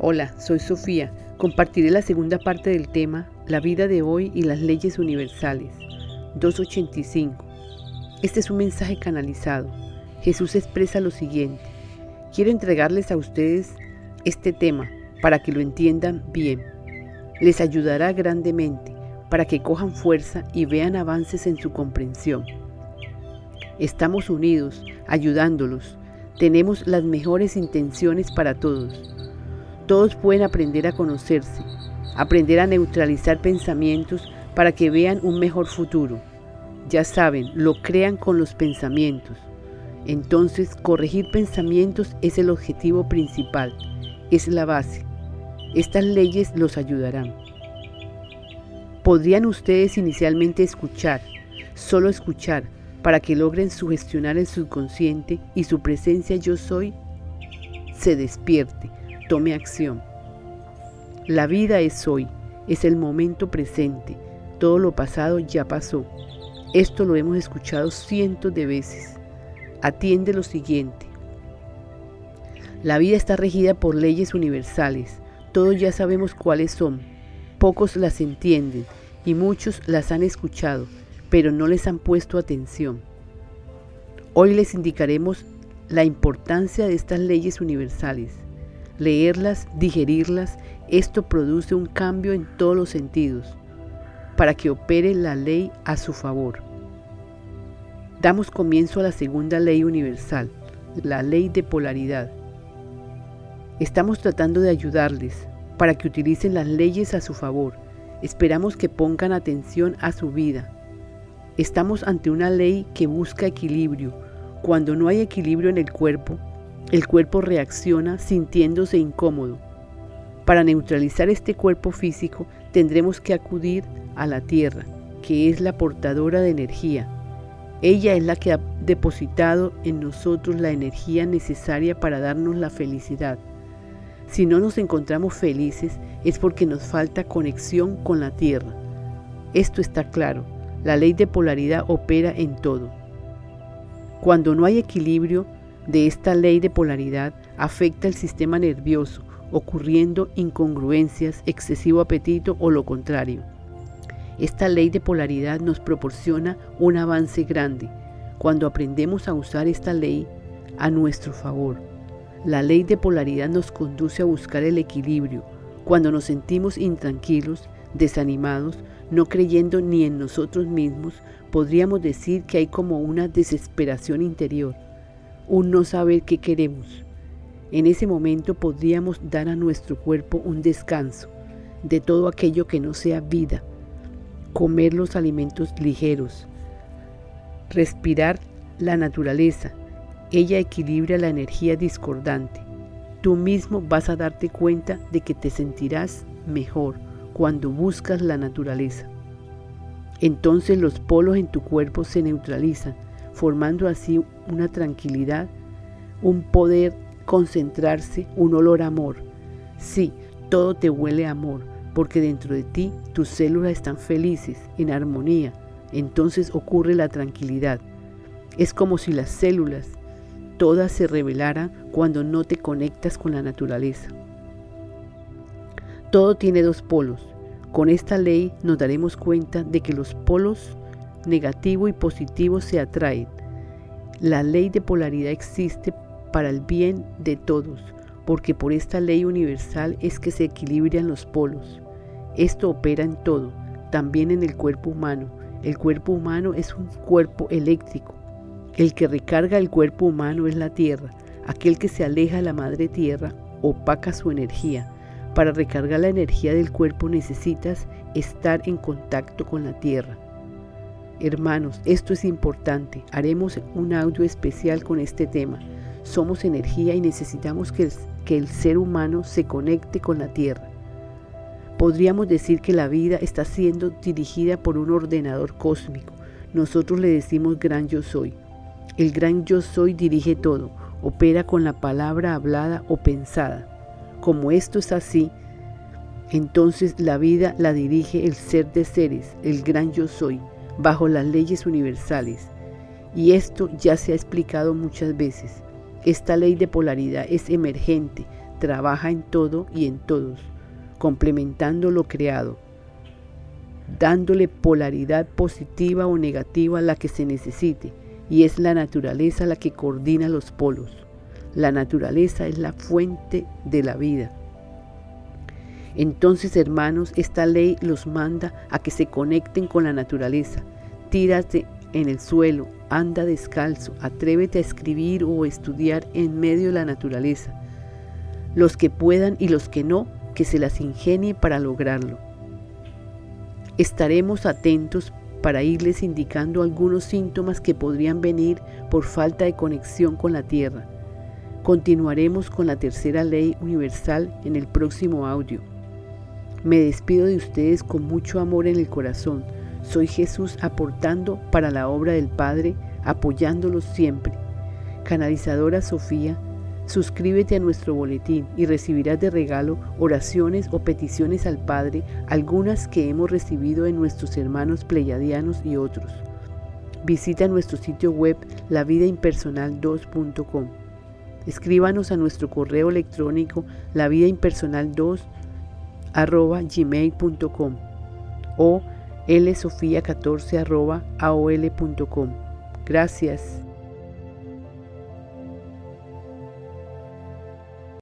Hola, soy Sofía. Compartiré la segunda parte del tema, la vida de hoy y las leyes universales. 285. Este es un mensaje canalizado. Jesús expresa lo siguiente. Quiero entregarles a ustedes este tema para que lo entiendan bien. Les ayudará grandemente para que cojan fuerza y vean avances en su comprensión. Estamos unidos, ayudándolos. Tenemos las mejores intenciones para todos. Todos pueden aprender a conocerse, aprender a neutralizar pensamientos para que vean un mejor futuro. Ya saben, lo crean con los pensamientos. Entonces, corregir pensamientos es el objetivo principal, es la base. Estas leyes los ayudarán. Podrían ustedes inicialmente escuchar, solo escuchar, para que logren sugestionar el subconsciente y su presencia yo soy se despierte, tome acción. La vida es hoy, es el momento presente, todo lo pasado ya pasó. Esto lo hemos escuchado cientos de veces. Atiende lo siguiente. La vida está regida por leyes universales. Todos ya sabemos cuáles son. Pocos las entienden y muchos las han escuchado, pero no les han puesto atención. Hoy les indicaremos la importancia de estas leyes universales. Leerlas, digerirlas, esto produce un cambio en todos los sentidos para que opere la ley a su favor. Damos comienzo a la segunda ley universal, la ley de polaridad. Estamos tratando de ayudarles para que utilicen las leyes a su favor. Esperamos que pongan atención a su vida. Estamos ante una ley que busca equilibrio. Cuando no hay equilibrio en el cuerpo, el cuerpo reacciona sintiéndose incómodo. Para neutralizar este cuerpo físico tendremos que acudir a la tierra, que es la portadora de energía. Ella es la que ha depositado en nosotros la energía necesaria para darnos la felicidad. Si no nos encontramos felices es porque nos falta conexión con la tierra. Esto está claro. La ley de polaridad opera en todo. Cuando no hay equilibrio de esta ley de polaridad, afecta el sistema nervioso, ocurriendo incongruencias, excesivo apetito o lo contrario. Esta ley de polaridad nos proporciona un avance grande cuando aprendemos a usar esta ley a nuestro favor. La ley de polaridad nos conduce a buscar el equilibrio. Cuando nos sentimos intranquilos, desanimados, no creyendo ni en nosotros mismos, podríamos decir que hay como una desesperación interior, un no saber qué queremos. En ese momento podríamos dar a nuestro cuerpo un descanso de todo aquello que no sea vida, comer los alimentos ligeros, respirar la naturaleza. Ella equilibra la energía discordante. Tú mismo vas a darte cuenta de que te sentirás mejor cuando buscas la naturaleza. Entonces los polos en tu cuerpo se neutralizan, formando así una tranquilidad, un poder concentrarse, un olor amor. Sí, todo te huele a amor, porque dentro de ti tus células están felices, en armonía. Entonces ocurre la tranquilidad. Es como si las células todas se revelaran cuando no te conectas con la naturaleza. Todo tiene dos polos. Con esta ley nos daremos cuenta de que los polos negativo y positivo se atraen. La ley de polaridad existe para el bien de todos, porque por esta ley universal es que se equilibran los polos. Esto opera en todo, también en el cuerpo humano. El cuerpo humano es un cuerpo eléctrico. El que recarga el cuerpo humano es la tierra. Aquel que se aleja de la madre tierra opaca su energía. Para recargar la energía del cuerpo necesitas estar en contacto con la tierra. Hermanos, esto es importante. Haremos un audio especial con este tema. Somos energía y necesitamos que el, que el ser humano se conecte con la tierra. Podríamos decir que la vida está siendo dirigida por un ordenador cósmico. Nosotros le decimos gran yo soy. El gran yo soy dirige todo, opera con la palabra hablada o pensada. Como esto es así, entonces la vida la dirige el ser de seres, el gran yo soy, bajo las leyes universales. Y esto ya se ha explicado muchas veces. Esta ley de polaridad es emergente, trabaja en todo y en todos, complementando lo creado, dándole polaridad positiva o negativa a la que se necesite, y es la naturaleza la que coordina los polos. La naturaleza es la fuente de la vida. Entonces, hermanos, esta ley los manda a que se conecten con la naturaleza. Tírate en el suelo, anda descalzo, atrévete a escribir o estudiar en medio de la naturaleza. Los que puedan y los que no, que se las ingenie para lograrlo. Estaremos atentos para irles indicando algunos síntomas que podrían venir por falta de conexión con la Tierra. Continuaremos con la tercera ley universal en el próximo audio. Me despido de ustedes con mucho amor en el corazón. Soy Jesús aportando para la obra del Padre, apoyándolos siempre. Canalizadora Sofía, suscríbete a nuestro boletín y recibirás de regalo oraciones o peticiones al Padre, algunas que hemos recibido en nuestros hermanos pleyadianos y otros. Visita nuestro sitio web lavidaimpersonal2.com. Escríbanos a nuestro correo electrónico lavidaimpersonal2 arroba gmail.com o lsofía14 arroba aol.com. Gracias.